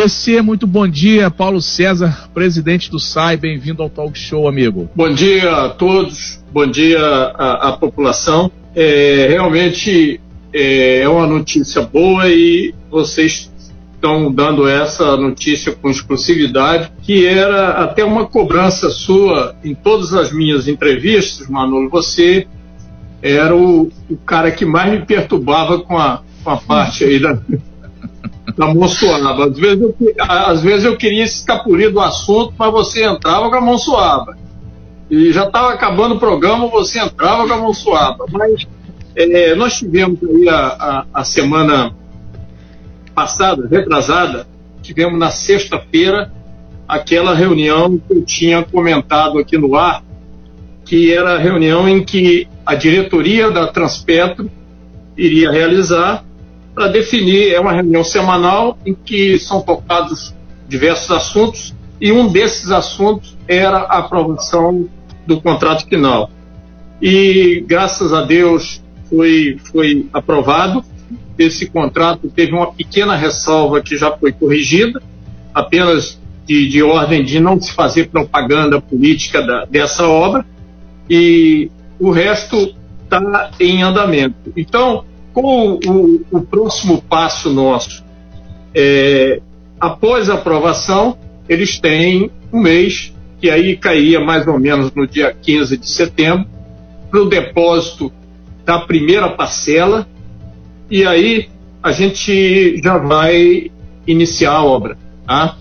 PC, muito bom dia. Paulo César, presidente do SAI, bem-vindo ao Talk Show, amigo. Bom dia a todos, bom dia à, população. É, realmente é, é uma notícia boa e vocês estão dando essa notícia com exclusividade, que era até uma cobrança sua em todas as minhas entrevistas, Manolo. Você era o, o cara que mais me perturbava com a, com a parte aí da, da monsoaba. Às vezes, eu, às vezes eu queria escapulir do assunto, mas você entrava com a mão suava. E já estava acabando o programa, você entrava com a mão suava. Mas é, nós tivemos aí a, a, a semana passada, retrasada, tivemos na sexta-feira aquela reunião que eu tinha comentado aqui no ar, que era a reunião em que a diretoria da Transpetro iria realizar para definir, é uma reunião semanal em que são tocados diversos assuntos e um desses assuntos era a aprovação do contrato final. E graças a Deus foi, foi aprovado. Esse contrato teve uma pequena ressalva que já foi corrigida, apenas de, de ordem de não se fazer propaganda política da, dessa obra, e o resto está em andamento. Então, com o, o próximo passo nosso, é, após a aprovação, eles têm um mês, que aí caía mais ou menos no dia 15 de setembro, para o depósito da primeira parcela, e aí a gente já vai iniciar a obra. Tá?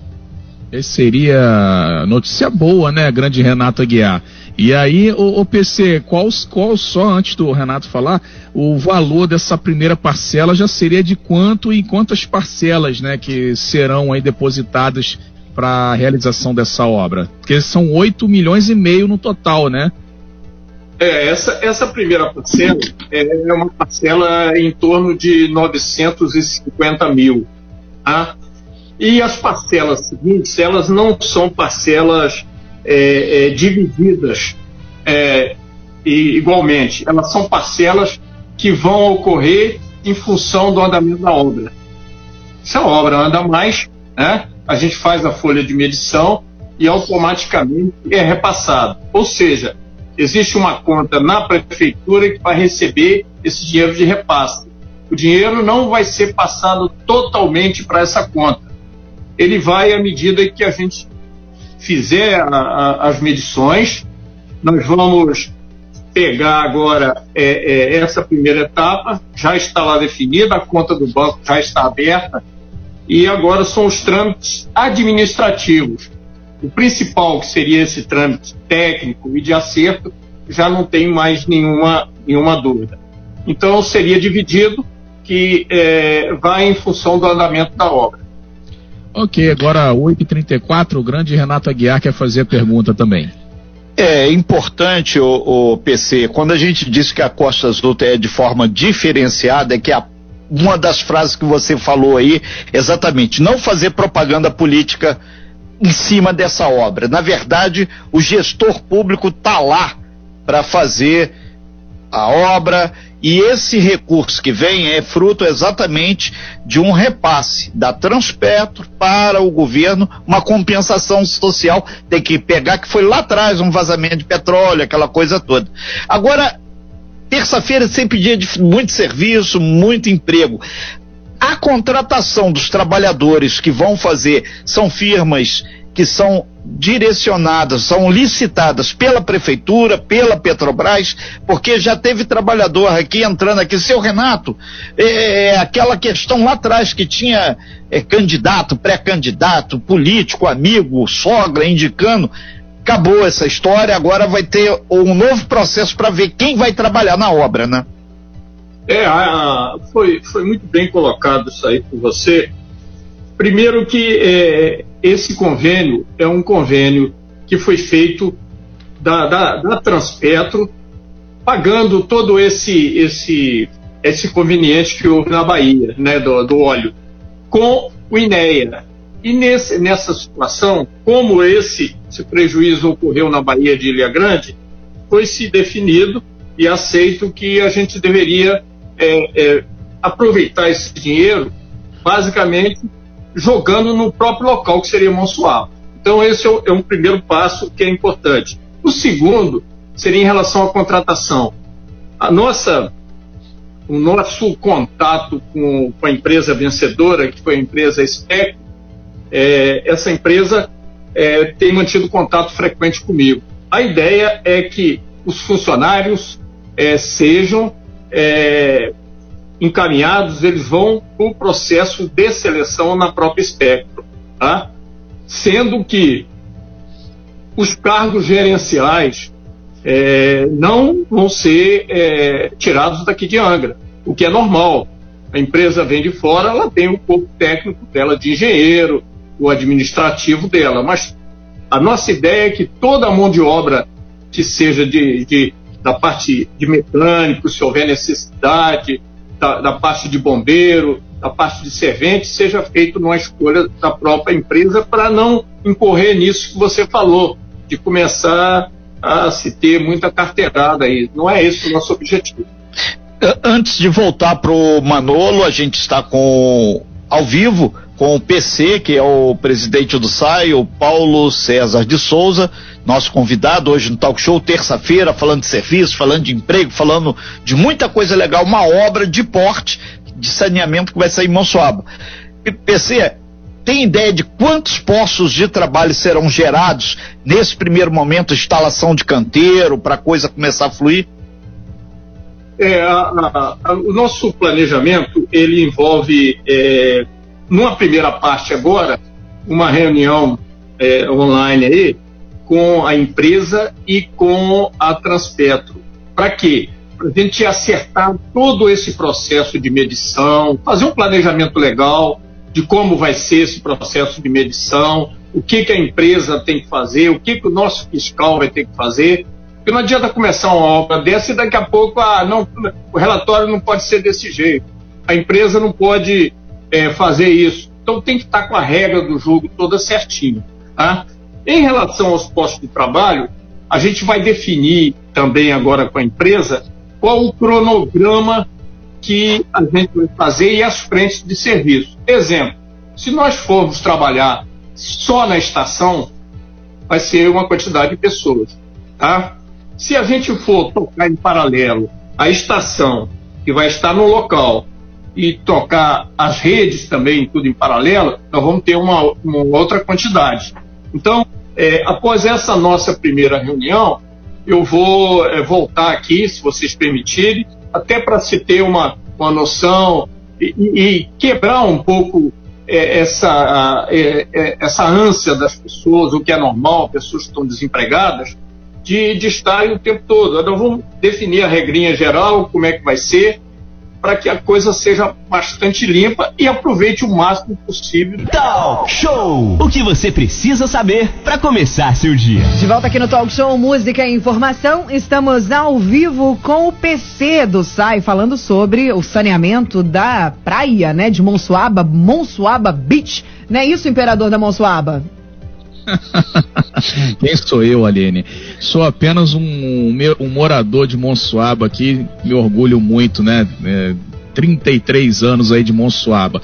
Esse seria notícia boa, né, grande Renato Aguiar? E aí, o, o PC, qual, qual só, antes do Renato falar, o valor dessa primeira parcela já seria de quanto e quantas parcelas, né, que serão aí depositadas para a realização dessa obra? Porque são 8 milhões e meio no total, né? É, essa, essa primeira parcela é uma parcela em torno de 950 mil. Tá? E as parcelas seguintes, elas não são parcelas é, é, divididas é, igualmente. Elas são parcelas que vão ocorrer em função do andamento da obra. Se a obra anda mais, né, a gente faz a folha de medição e automaticamente é repassado. Ou seja, existe uma conta na prefeitura que vai receber esse dinheiro de repasse. O dinheiro não vai ser passado totalmente para essa conta. Ele vai à medida que a gente fizer a, a, as medições, nós vamos pegar agora é, é, essa primeira etapa, já está lá definida, a conta do banco já está aberta, e agora são os trâmites administrativos. O principal, que seria esse trâmite técnico e de acerto, já não tem mais nenhuma, nenhuma dúvida. Então, seria dividido, que é, vai em função do andamento da obra. Ok, agora 8h34, o grande Renato Aguiar quer fazer a pergunta também. É importante, o, o, PC, quando a gente disse que a Costa Azul é de forma diferenciada, é que a, uma das frases que você falou aí, exatamente, não fazer propaganda política em cima dessa obra. Na verdade, o gestor público está lá para fazer a obra e esse recurso que vem é fruto exatamente de um repasse da Transpetro para o governo, uma compensação social, tem que pegar que foi lá atrás um vazamento de petróleo, aquela coisa toda. Agora, terça-feira é sempre dia de muito serviço, muito emprego. A contratação dos trabalhadores que vão fazer são firmas que são direcionadas, são licitadas pela prefeitura, pela Petrobras, porque já teve trabalhador aqui entrando aqui, seu Renato, é, é aquela questão lá atrás que tinha é, candidato, pré-candidato, político, amigo, sogra, indicando, acabou essa história, agora vai ter um novo processo para ver quem vai trabalhar na obra, né? É, a, foi, foi muito bem colocado isso aí por você. Primeiro que é, esse convênio é um convênio que foi feito da, da, da Transpetro, pagando todo esse, esse, esse conveniente que houve na Bahia, né, do, do óleo, com o INEA. E nesse, nessa situação, como esse, esse prejuízo ocorreu na Bahia de Ilha Grande, foi se definido e aceito que a gente deveria é, é, aproveitar esse dinheiro basicamente jogando no próprio local que seria Monsuaba. Então esse é, é um primeiro passo que é importante. O segundo seria em relação à contratação. A nossa, o nosso contato com, com a empresa vencedora, que foi a empresa SPEC, é, essa empresa é, tem mantido contato frequente comigo. A ideia é que os funcionários é, sejam é, encaminhados, eles vão para o processo de seleção na própria Espectro, tá? sendo que os cargos gerenciais é, não vão ser é, tirados daqui de Angra, o que é normal. A empresa vem de fora, ela tem o corpo técnico dela de engenheiro, o administrativo dela, mas a nossa ideia é que toda a mão de obra que seja de, de da parte de mecânico, se houver necessidade, da, da, parte de bombeiro, da parte de servente, seja feito numa escolha da própria empresa para não incorrer nisso que você falou, de começar a se ter muita carteirada aí. Não é esse o nosso objetivo. Antes de voltar para o Manolo, a gente está com ao vivo com o PC, que é o presidente do SAI, o Paulo César de Souza, nosso convidado hoje no Talk Show, terça-feira, falando de serviço, falando de emprego, falando de muita coisa legal, uma obra de porte de saneamento que vai sair em Monsuaba. PC, tem ideia de quantos postos de trabalho serão gerados nesse primeiro momento, instalação de canteiro, para a coisa começar a fluir? É, a, a, a, o nosso planejamento ele envolve é, numa primeira parte agora, uma reunião é, online aí com a empresa e com a Transpetro. Para quê? Para a gente acertar todo esse processo de medição, fazer um planejamento legal de como vai ser esse processo de medição, o que, que a empresa tem que fazer, o que, que o nosso fiscal vai ter que fazer. Porque não adianta começar uma obra dessa e daqui a pouco ah, não, o relatório não pode ser desse jeito. A empresa não pode é, fazer isso. Então tem que estar com a regra do jogo toda certinho. Tá? Em relação aos postos de trabalho, a gente vai definir também agora com a empresa qual o cronograma que a gente vai fazer e as frentes de serviço. Exemplo, se nós formos trabalhar só na estação, vai ser uma quantidade de pessoas. Tá? Se a gente for tocar em paralelo a estação, que vai estar no local, e tocar as redes também, tudo em paralelo, nós vamos ter uma, uma outra quantidade. Então, é, após essa nossa primeira reunião, eu vou é, voltar aqui, se vocês permitirem, até para se ter uma, uma noção e, e quebrar um pouco é, essa, é, é, essa ânsia das pessoas, o que é normal, pessoas que estão desempregadas, de, de estarem o tempo todo. Nós vamos definir a regrinha geral, como é que vai ser, para que a coisa seja bastante limpa e aproveite o máximo possível. Talk Show! O que você precisa saber para começar seu dia. De volta aqui no Talk Show Música e Informação, estamos ao vivo com o PC do SAI falando sobre o saneamento da praia, né, de Monsuaba, Monsuaba Beach. Não é isso, imperador da Monsuaba? Quem sou eu, Aline? Sou apenas um, um, morador de Monsuaba aqui, me orgulho muito, né? É, 33 anos aí de Monsuaba.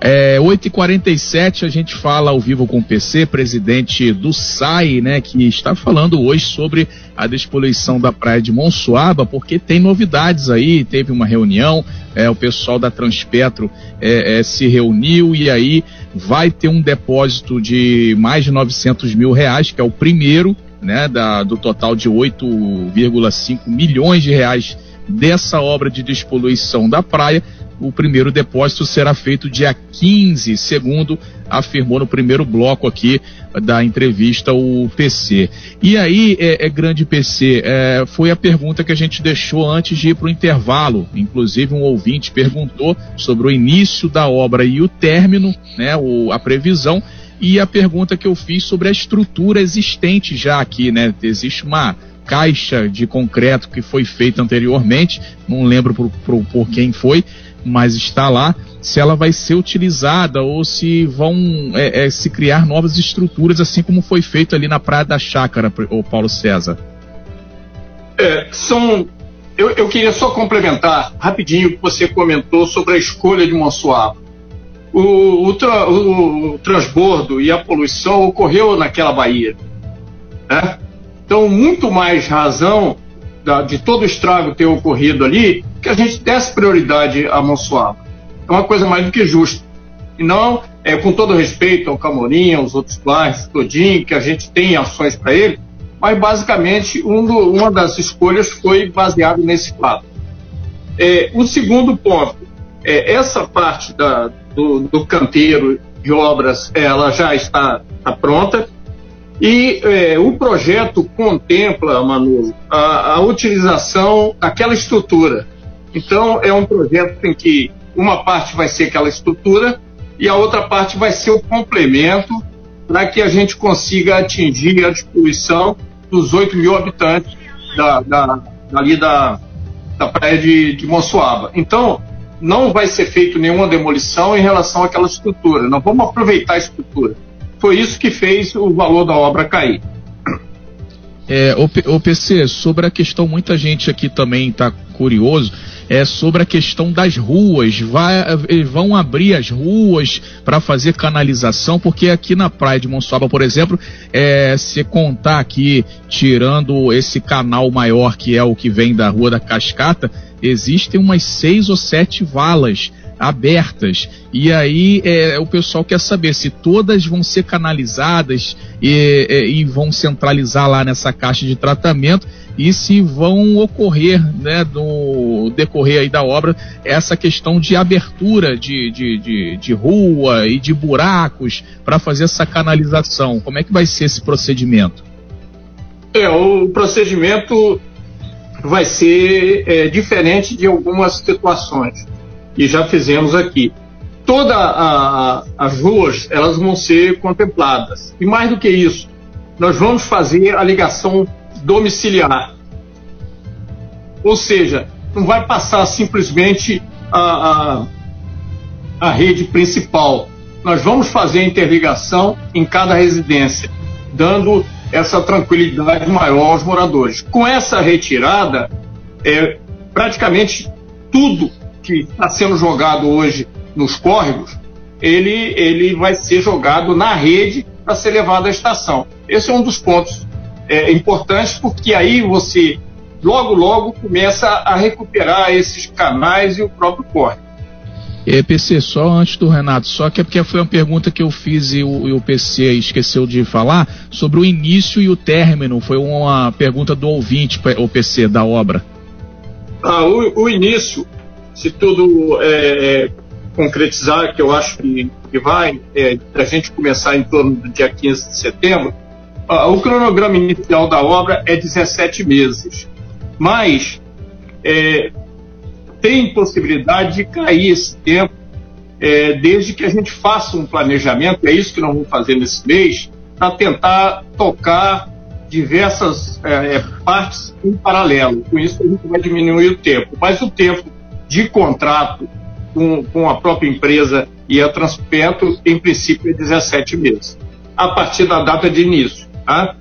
É, 8h47 a gente fala ao vivo com o PC, presidente do SAI, né, que está falando hoje sobre a despoluição da praia de Monsuaba, porque tem novidades aí, teve uma reunião, é, o pessoal da Transpetro é, é, se reuniu e aí vai ter um depósito de mais de 900 mil reais, que é o primeiro, né, da, do total de 8,5 milhões de reais dessa obra de despoluição da praia. O primeiro depósito será feito dia 15, segundo afirmou no primeiro bloco aqui da entrevista o PC. E aí, é, é grande PC, é, foi a pergunta que a gente deixou antes de ir para o intervalo. Inclusive, um ouvinte perguntou sobre o início da obra e o término, né, o, a previsão. E a pergunta que eu fiz sobre a estrutura existente já aqui, né? Existe uma caixa de concreto que foi feita anteriormente, não lembro por, por, por quem foi, mas está lá, se ela vai ser utilizada ou se vão é, é, se criar novas estruturas, assim como foi feito ali na Praia da Chácara, o Paulo César. É, são. Eu, eu, queria só complementar rapidinho o que você comentou sobre a escolha de Monsuaba. o, o, tra, o, transbordo e a poluição ocorreu naquela baía. Né? Então, muito mais razão da, de todo o estrago ter ocorrido ali que a gente desse prioridade a Monsuaba. É uma coisa mais do que justa. E não, é, com todo respeito ao Camorim, aos outros bairros, todinho, que a gente tem ações para ele, mas basicamente um do, uma das escolhas foi baseado nesse fato. É, o segundo ponto, é, essa parte da, do, do, canteiro de obras, ela já está, está pronta e é, o projeto contempla, Manu, a, a utilização daquela estrutura. Então, é um projeto em que uma parte vai ser aquela estrutura e a outra parte vai ser o complemento para que a gente consiga atingir a distribuição dos 8 mil habitantes da, da, ali da, da praia de, de. Então, não vai ser feito nenhuma demolição em relação àquela estrutura. Nós vamos aproveitar a estrutura. Foi isso que fez o valor da obra cair. É, o, PC, sobre a questão, muita gente aqui também está curioso é sobre a questão das ruas. Vai, eh, vão abrir as ruas para fazer canalização, porque aqui na praia de Monsuaba, por exemplo, é, se contar aqui, tirando esse canal maior que é o que vem da Rua da Cascata, existem umas seis ou sete valas abertas. E aí é, o pessoal quer saber se todas vão ser canalizadas e, e, e vão centralizar lá nessa caixa de tratamento e se vão ocorrer, né, no decorrer aí da obra, essa questão de abertura de, de, de, de rua e de buracos para fazer essa canalização. Como é que vai ser esse procedimento? É, o procedimento vai ser é, diferente de algumas situações e já fizemos aqui. Todas as ruas elas vão ser contempladas e mais do que isso, nós vamos fazer a ligação domiciliar. Ou seja, não vai passar simplesmente a, a, a rede principal. Nós vamos fazer a interligação em cada residência, dando essa tranquilidade maior aos moradores. Com essa retirada, é, praticamente tudo que está sendo jogado hoje nos córregos, ele, ele vai ser jogado na rede para ser levado à estação. Esse é um dos pontos é, importantes, porque aí você logo, logo começa a recuperar esses canais e o próprio córrego. É, PC, só antes do Renato, só que é porque foi uma pergunta que eu fiz e o, e o, PC esqueceu de falar sobre o início e o término. Foi uma pergunta do ouvinte, o PC, da obra. Ah, o, o início, se tudo é, é concretizar, que eu acho que, que vai, é, a gente começar em torno do dia 15 de setembro, o cronograma inicial da obra é 17 meses, mas é, tem possibilidade de cair esse tempo é, desde que a gente faça um planejamento, é isso que nós vamos fazer nesse mês, para tentar tocar diversas é, é, partes em paralelo. Com isso a gente vai diminuir o tempo, mas o tempo de contrato com, com a própria empresa e a Transpetro, em princípio, é 17 meses, a partir da data de início. Tá?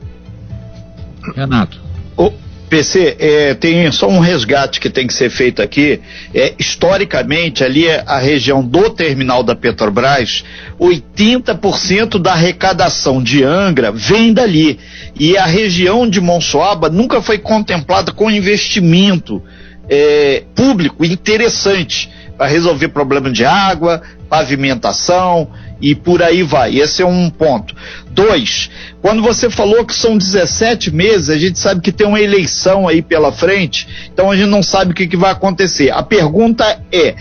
Renato. O PC, é, tem só um resgate que tem que ser feito aqui. É, historicamente, ali é a região do terminal da Petrobras, 80% da arrecadação de Angra vem dali. E a região de Monsoaba nunca foi contemplada com investimento é, público interessante para resolver problema de água, pavimentação e por aí vai. Esse é um ponto. Dois, quando você falou que são 17 meses, a gente sabe que tem uma eleição aí pela frente, então a gente não sabe o que, que vai acontecer. A pergunta é: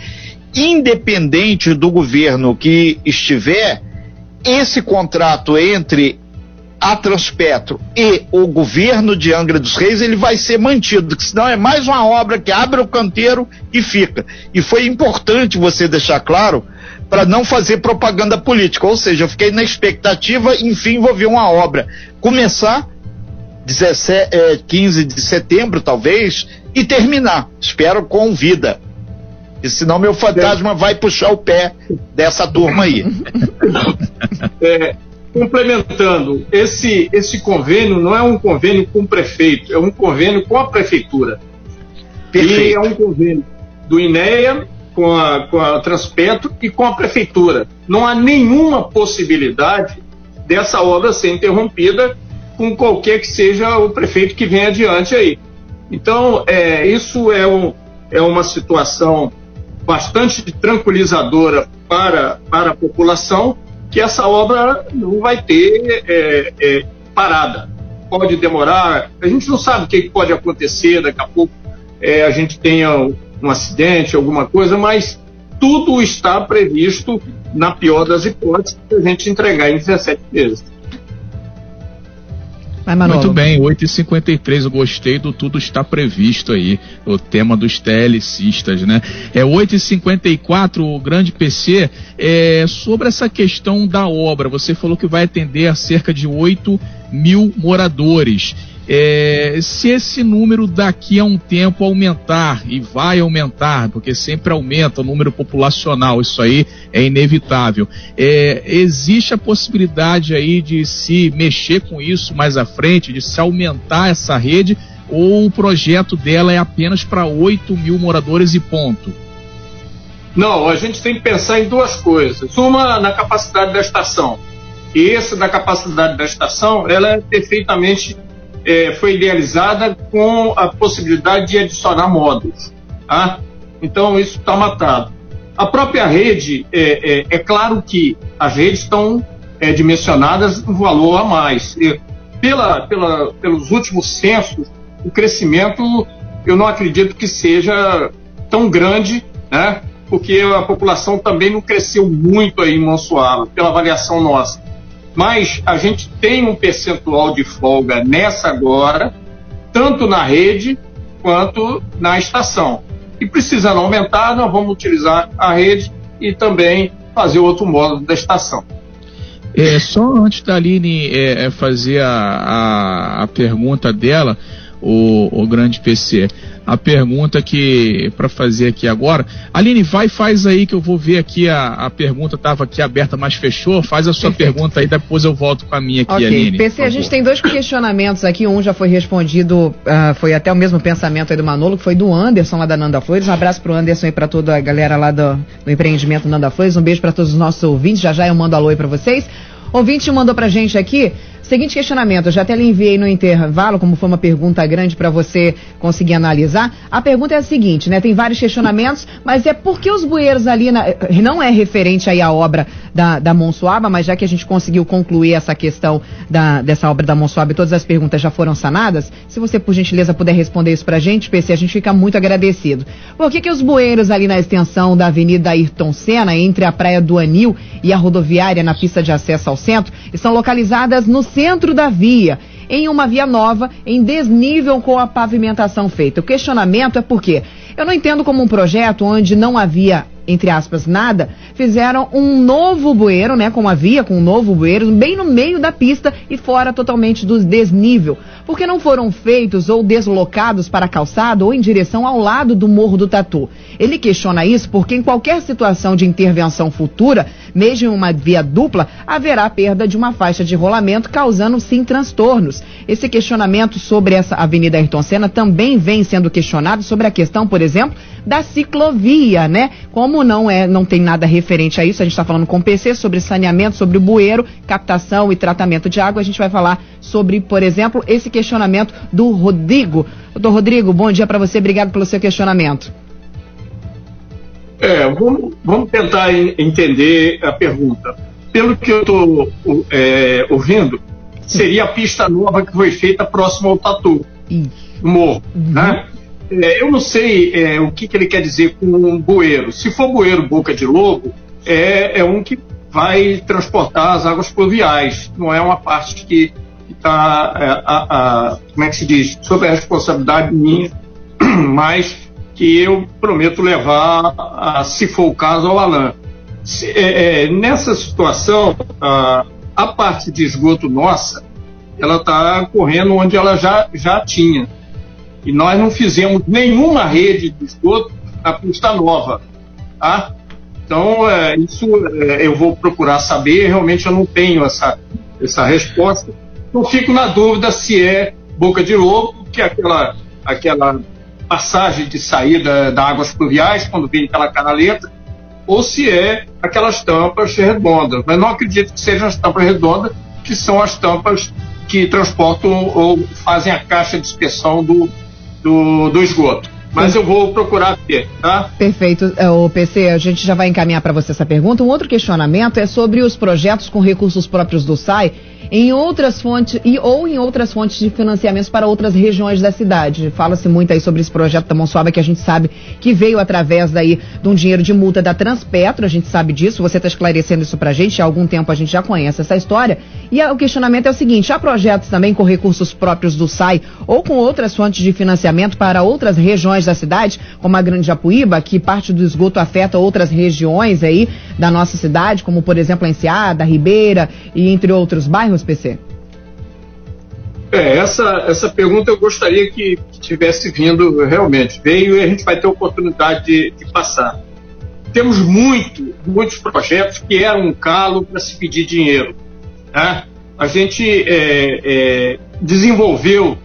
independente do governo que estiver, esse contrato entre a Transpetro e o governo de Angra dos Reis, ele vai ser mantido, que senão é mais uma obra que abre o canteiro e fica. E foi importante você deixar claro para não fazer propaganda política, ou seja, eu fiquei na expectativa, enfim, vou ver uma obra começar 17, é, 15 de setembro, talvez, e terminar. Espero com vida. E senão meu fantasma vai puxar o pé dessa turma aí. É, complementando, esse, esse convênio não é um convênio com o prefeito, é um convênio com a prefeitura. Perfeito. E é um convênio do INEA com a, com a Transpetro e com a Prefeitura. Não há nenhuma possibilidade dessa obra ser interrompida com qualquer que seja o prefeito que venha adiante aí. Então, é, isso é, um, é uma situação bastante tranquilizadora para, para a população, que essa obra não vai ter é, é, parada. Pode demorar, a gente não sabe o que pode acontecer, daqui a pouco é, a gente tenha um acidente, alguma coisa, mas tudo está previsto, na pior das hipóteses, para a gente entregar em 17 meses. Muito bem, 8h53, eu gostei do tudo está previsto aí, o tema dos TLCistas, né? É 8h54, o grande PC, é, sobre essa questão da obra, você falou que vai atender a cerca de 8 mil moradores. É, se esse número daqui a um tempo aumentar, e vai aumentar, porque sempre aumenta o número populacional, isso aí é inevitável, é, existe a possibilidade aí de se mexer com isso mais à frente, de se aumentar essa rede, ou o projeto dela é apenas para 8 mil moradores e ponto? Não, a gente tem que pensar em duas coisas. Uma na capacidade da estação. E essa da capacidade da estação, ela é perfeitamente é, foi idealizada com a possibilidade de adicionar módulos. Tá? Então, isso está matado. A própria rede, é, é, é, claro que as redes estão é, dimensionadas no valor a mais. E pela, pela, pelos últimos censos, o crescimento eu não acredito que seja tão grande, né? porque a população também não cresceu muito aí em Monsuaba, pela avaliação nossa mas a gente tem um percentual de folga nessa agora, tanto na rede quanto na estação. E precisando aumentar, nós vamos utilizar a rede e também fazer outro módulo da estação. É, só antes da Aline é, é fazer a, a, a pergunta dela, o, o grande PC. A pergunta que para fazer aqui agora, Aline, vai faz aí que eu vou ver aqui a, a pergunta estava aqui aberta, mas fechou. Faz a sua Perfeito. pergunta aí, depois eu volto com a minha aqui, okay. Aline. PC, a gente tem dois questionamentos aqui. Um já foi respondido, uh, foi até o mesmo pensamento aí do Manolo, que foi do Anderson lá da Nanda Flores. Um abraço pro Anderson e para toda a galera lá do, do empreendimento Nanda Flores. Um beijo para todos os nossos ouvintes. Já já eu mando alô aí para vocês. Ouvinte mandou pra gente aqui Seguinte questionamento, eu já até lhe enviei no intervalo, como foi uma pergunta grande para você conseguir analisar. A pergunta é a seguinte, né? Tem vários questionamentos, mas é por que os bueiros ali, na, não é referente aí à obra da, da Monsuaba, mas já que a gente conseguiu concluir essa questão da, dessa obra da Monsuaba e todas as perguntas já foram sanadas, se você, por gentileza, puder responder isso pra gente, PC, a gente fica muito agradecido. Por que que os bueiros ali na extensão da Avenida Ayrton Senna, entre a Praia do Anil e a rodoviária na pista de acesso ao centro, estão localizadas no centro da via, em uma via nova, em desnível com a pavimentação feita. O questionamento é por quê? Eu não entendo como um projeto onde não havia entre aspas, nada, fizeram um novo bueiro, né, com a via, com um novo bueiro, bem no meio da pista e fora totalmente do desnível, porque não foram feitos ou deslocados para a calçada ou em direção ao lado do Morro do Tatu. Ele questiona isso porque em qualquer situação de intervenção futura, mesmo em uma via dupla, haverá perda de uma faixa de rolamento, causando sim transtornos. Esse questionamento sobre essa Avenida Ayrton Senna também vem sendo questionado sobre a questão, por exemplo, da ciclovia, né? Como não é, não tem nada referente a isso, a gente está falando com o PC sobre saneamento, sobre o bueiro, captação e tratamento de água. A gente vai falar sobre, por exemplo, esse questionamento do Rodrigo. Doutor Rodrigo, bom dia para você, obrigado pelo seu questionamento. É, vamos, vamos tentar entender a pergunta. Pelo que eu estou é, ouvindo, seria a pista nova que foi feita próximo ao Tatu, no morro, uhum. né? É, eu não sei é, o que, que, ele quer dizer com um bueiro. Se for bueiro boca de lobo, é, é, um que vai transportar as águas pluviais. Não é uma parte que está, é, como é que se diz, sob a responsabilidade minha, mas que eu prometo levar, a, se for o caso, ao Alain. Se, é, é, nessa situação, a, a parte de esgoto nossa, ela está correndo onde ela já, já tinha. E nós não fizemos nenhuma rede de esgoto na pista nova. Tá? Então, é, isso é, eu vou procurar saber, realmente eu não tenho essa, essa resposta. Então, fico na dúvida se é boca de lobo, que é aquela, aquela passagem de saída da águas pluviais, quando vem pela canaleta, ou se é aquelas tampas redondas. Mas não acredito que sejam as tampas redondas, que são as tampas que transportam ou fazem a caixa de inspeção do, do, do esgoto. Mas eu vou procurar ter, tá? Perfeito. É, o PC, a gente já vai encaminhar para você essa pergunta. Um outro questionamento é sobre os projetos com recursos próprios do SAI em outras fontes e ou em outras fontes de financiamentos para outras regiões da cidade. Fala-se muito aí sobre esse projeto da Monsuaba que a gente sabe que veio através daí de um dinheiro de multa da Transpetro, a gente sabe disso, você está esclarecendo isso pra gente, há algum tempo a gente já conhece essa história. E o questionamento é o seguinte, há projetos também com recursos próprios do SAI ou com outras fontes de financiamento para outras regiões da cidade, como a Grande Japuíba, que parte do esgoto afeta outras regiões aí da nossa cidade, como por exemplo a Enseada, Ribeira e entre outros bairros? PC? É, essa, essa pergunta eu gostaria que, que tivesse vindo realmente. Veio e a gente vai ter oportunidade de, de passar. Temos muito, muitos projetos que eram um calo para se pedir dinheiro. Né? A gente é, é, desenvolveu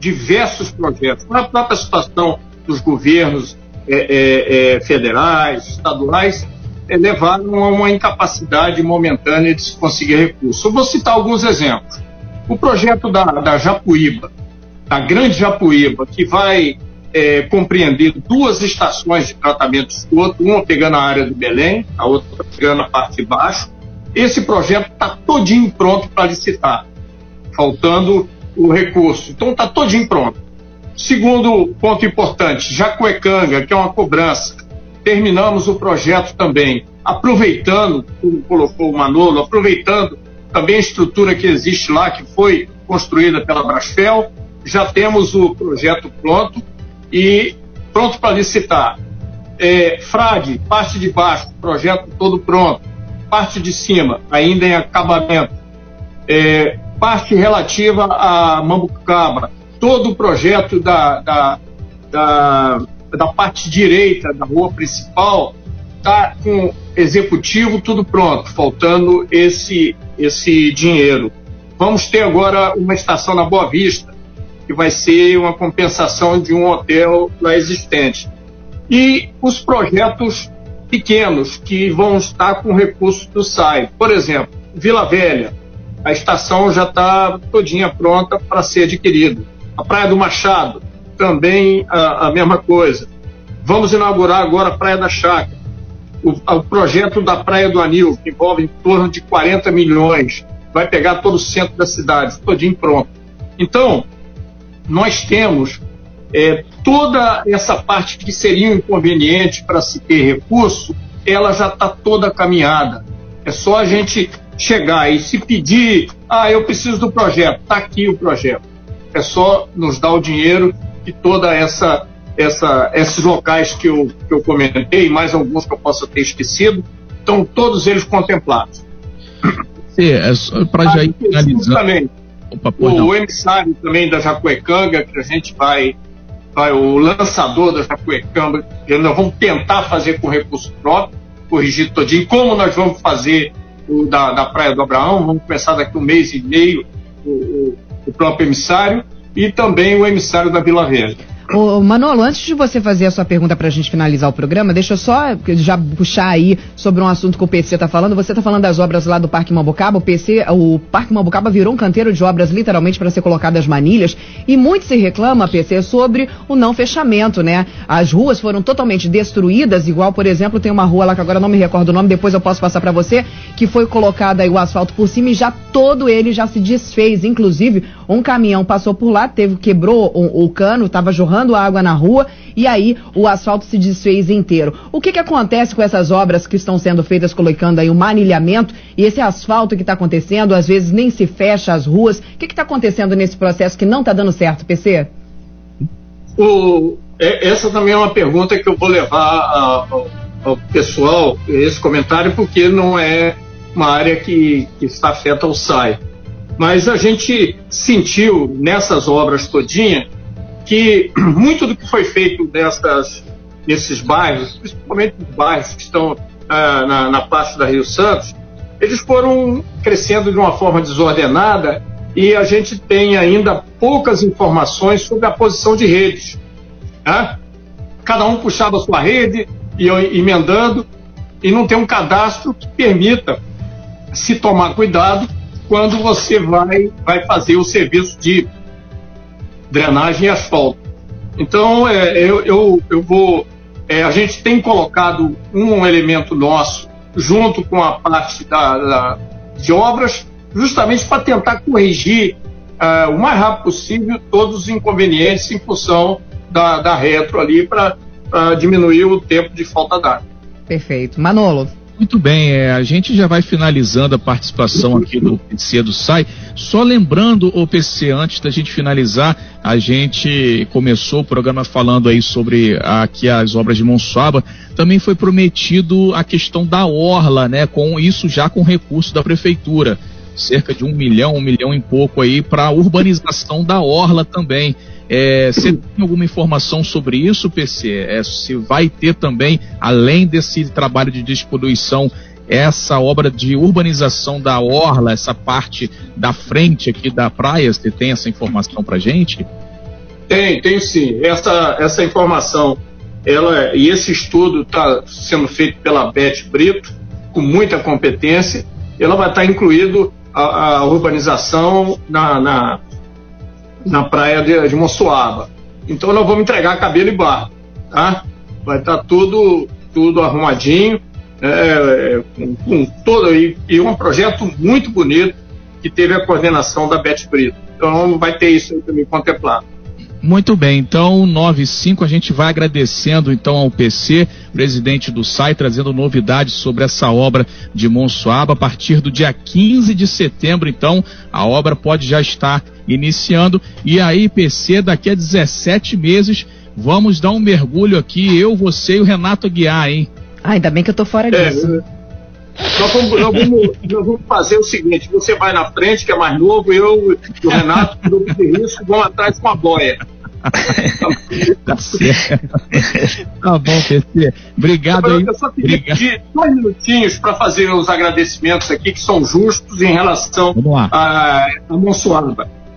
diversos projetos. Na própria situação dos governos é, é, é federais, estaduais, é, levaram a uma incapacidade momentânea de se conseguir recursos. Eu vou citar alguns exemplos. O projeto da, da Japuíba, da Grande Japuíba, que vai é, compreender duas estações de tratamento de esgoto, uma pegando a área do Belém, a outra pegando a parte de baixo. Esse projeto está todinho pronto para licitar, faltando o recurso. Então está todinho pronto. Segundo ponto importante, Jacuecanga, que é uma cobrança terminamos o projeto também, aproveitando, como colocou o Manolo, aproveitando também a estrutura que existe lá, que foi construída pela Brasfel, já temos o projeto pronto e pronto para licitar. É, Frade, parte de baixo, projeto todo pronto. Parte de cima, ainda em acabamento. É, parte relativa a Mambucaba, todo o projeto da, da, da da parte direita da rua principal, tá com executivo tudo pronto, faltando esse esse dinheiro. Vamos ter agora uma estação na Boa Vista, que vai ser uma compensação de um hotel lá existente. E os projetos pequenos que vão estar com recursos do SAI. Por exemplo, Vila Velha, a estação já está todinha pronta para ser adquirida. A Praia do Machado, também a, a mesma coisa. Vamos inaugurar agora a Praia da Chácara. O, o, projeto da Praia do Anil, que envolve em torno de 40 milhões, vai pegar todo o centro da cidade, todinho pronto. Então, nós temos é, toda essa parte que seria inconveniente para se ter recurso, ela já está toda caminhada. É só a gente chegar e se pedir, ah, eu preciso do projeto, está aqui o projeto. É só nos dar o dinheiro que toda essa, essa, esses locais que eu, que eu comentei, mais alguns que eu possa ter esquecido, estão todos eles contemplados. Sim, é para já ir finalizando. Também, Opa, o, o, emissário também da Jacuecanga, que a gente vai, vai o lançador da Jacuecanga, que nós vamos tentar fazer com recurso próprio, corrigir todinho, como nós vamos fazer o da, da Praia do Abraão, vamos começar daqui um mês e meio o, o, o próprio emissário, e também o emissário da Vila Verde. Ô, Manolo, antes de você fazer a sua pergunta para a gente finalizar o programa, deixa eu só já puxar aí sobre um assunto que o PC está falando. Você está falando das obras lá do Parque Mambucaba. O PC, o Parque Mambucaba virou um canteiro de obras literalmente para ser colocadas manilhas. E muito se reclama, PC, sobre o não fechamento, né? As ruas foram totalmente destruídas, igual, por exemplo, tem uma rua lá que agora não me recordo o nome, depois eu posso passar para você, que foi colocada aí o asfalto por cima e já todo ele já se desfez. Inclusive, um caminhão passou por lá, teve quebrou o, o cano, estava jorrando água na rua e aí o asfalto se desfez inteiro. O que, que acontece com essas obras que estão sendo feitas colocando aí o manilhamento e esse asfalto que está acontecendo, às vezes nem se fecha as ruas. O que está acontecendo nesse processo que não está dando certo, PC? O, é, essa também é uma pergunta que eu vou levar ao, ao pessoal, esse comentário, porque não é uma área que, que está afeta ao SAI. Mas a gente sentiu nessas obras todinha que muito do que foi feito nessas, nesses bairros, principalmente os bairros que estão ah, na, na parte da Rio Santos, eles foram crescendo de uma forma desordenada e a gente tem ainda poucas informações sobre a posição de redes. Né? Cada um puxava a sua rede e emendando, e não tem um cadastro que permita se tomar cuidado quando você vai, vai fazer o serviço de drenagem e asfalto. Então, é, eu, eu, eu vou. É, a gente tem colocado um elemento nosso junto com a parte da, da de obras, justamente para tentar corrigir uh, o mais rápido possível todos os inconvenientes em função da, da retro ali para diminuir o tempo de falta d'água. Perfeito. Manolo. Muito bem, é, a gente já vai finalizando a participação aqui do PC do SAI. Só lembrando, o PC, antes da gente finalizar, a gente começou o programa falando aí sobre aqui as obras de Monsuaba. Também foi prometido a questão da orla, né? Com isso já com recurso da prefeitura cerca de um milhão, um milhão e pouco aí para urbanização da orla também. É, você tem alguma informação sobre isso, PC? É, se vai ter também, além desse trabalho de despoluição, essa obra de urbanização da orla, essa parte da frente aqui da praia, você tem essa informação para gente? Tem, tem sim. Essa, essa informação, ela e esse estudo está sendo feito pela Beth Brito, com muita competência. Ela vai estar tá incluído a, a urbanização na, na, na praia de, de Monsuaba. Então nós vamos entregar cabelo e barro, tá? Vai estar tá tudo, tudo arrumadinho, é, com, com todo e, e, um projeto muito bonito que teve a coordenação da Beth Brito. Então vai ter isso também contemplado. Muito bem, então 95 a gente vai agradecendo então ao PC, presidente do SAI, trazendo novidades sobre essa obra de Monsuaba. A partir do dia 15 de setembro, então, a obra pode já estar iniciando. E aí, PC, daqui a 17 meses, vamos dar um mergulho aqui, eu, você e o Renato Aguiar, hein? Ah, ainda bem que eu tô fora é, disso. Nós vamos, nós, vamos, nós vamos, fazer o seguinte: você vai na frente, que é mais novo, eu e o Renato, grupo de risco, vamos atrás com a boia. tá certo. Tá bom, PC. Obrigado eu, aí. Eu só queria Obrigado. pedir dois minutinhos para fazer os agradecimentos aqui, que são justos em relação a, a.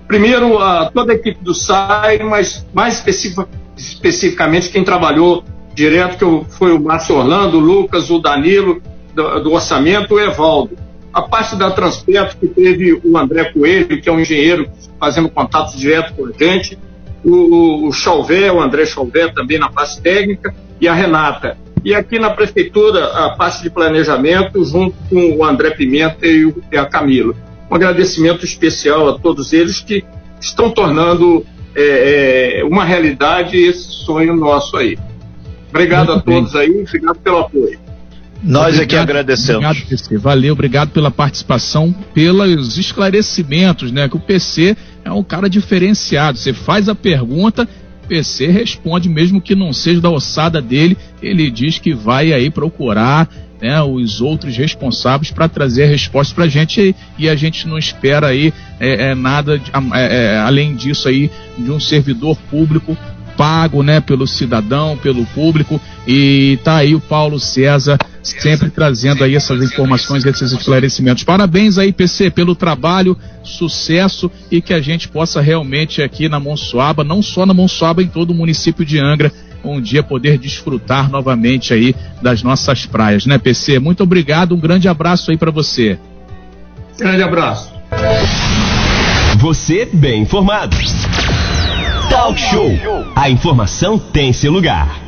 Primeiro, a toda a equipe do SAI, mas mais especific, especificamente quem trabalhou direto, que foi o Márcio Orlando, o Lucas, o Danilo, do, do orçamento, o Evaldo. A parte da Transperto, que teve o André Coelho, que é um engenheiro fazendo contato direto com a gente, o, o Chauvé, o André Chauvé também na parte técnica, e a Renata. E aqui na prefeitura, a parte de planejamento, junto com o André Pimenta e, o, e a Camila. Um agradecimento especial a todos eles que estão tornando é, é, uma realidade esse sonho nosso aí. Obrigado Muito a todos bem. aí, obrigado pelo apoio. Nós aqui agradecemos. Obrigado, PC. Valeu, obrigado pela participação, pelos esclarecimentos, né? Que o PC é um cara diferenciado. Você faz a pergunta, o PC responde, mesmo que não seja da ossada dele, ele diz que vai aí procurar né, os outros responsáveis para trazer a resposta para a gente e, e, a gente não espera aí é, é nada de, é, é, além disso aí de um servidor público pago né, pelo cidadão, pelo público e tá aí o Paulo César sempre trazendo aí essas informações, esses esclarecimentos. Parabéns aí, PC, pelo trabalho, sucesso e que a gente possa realmente aqui na Monsuaba, não só na Monsuaba, em todo o município de Angra, um dia poder desfrutar novamente aí das nossas praias, né, PC? Muito obrigado, um grande abraço aí para você. Grande abraço. Você bem informado. Talk Show. A informação tem seu lugar.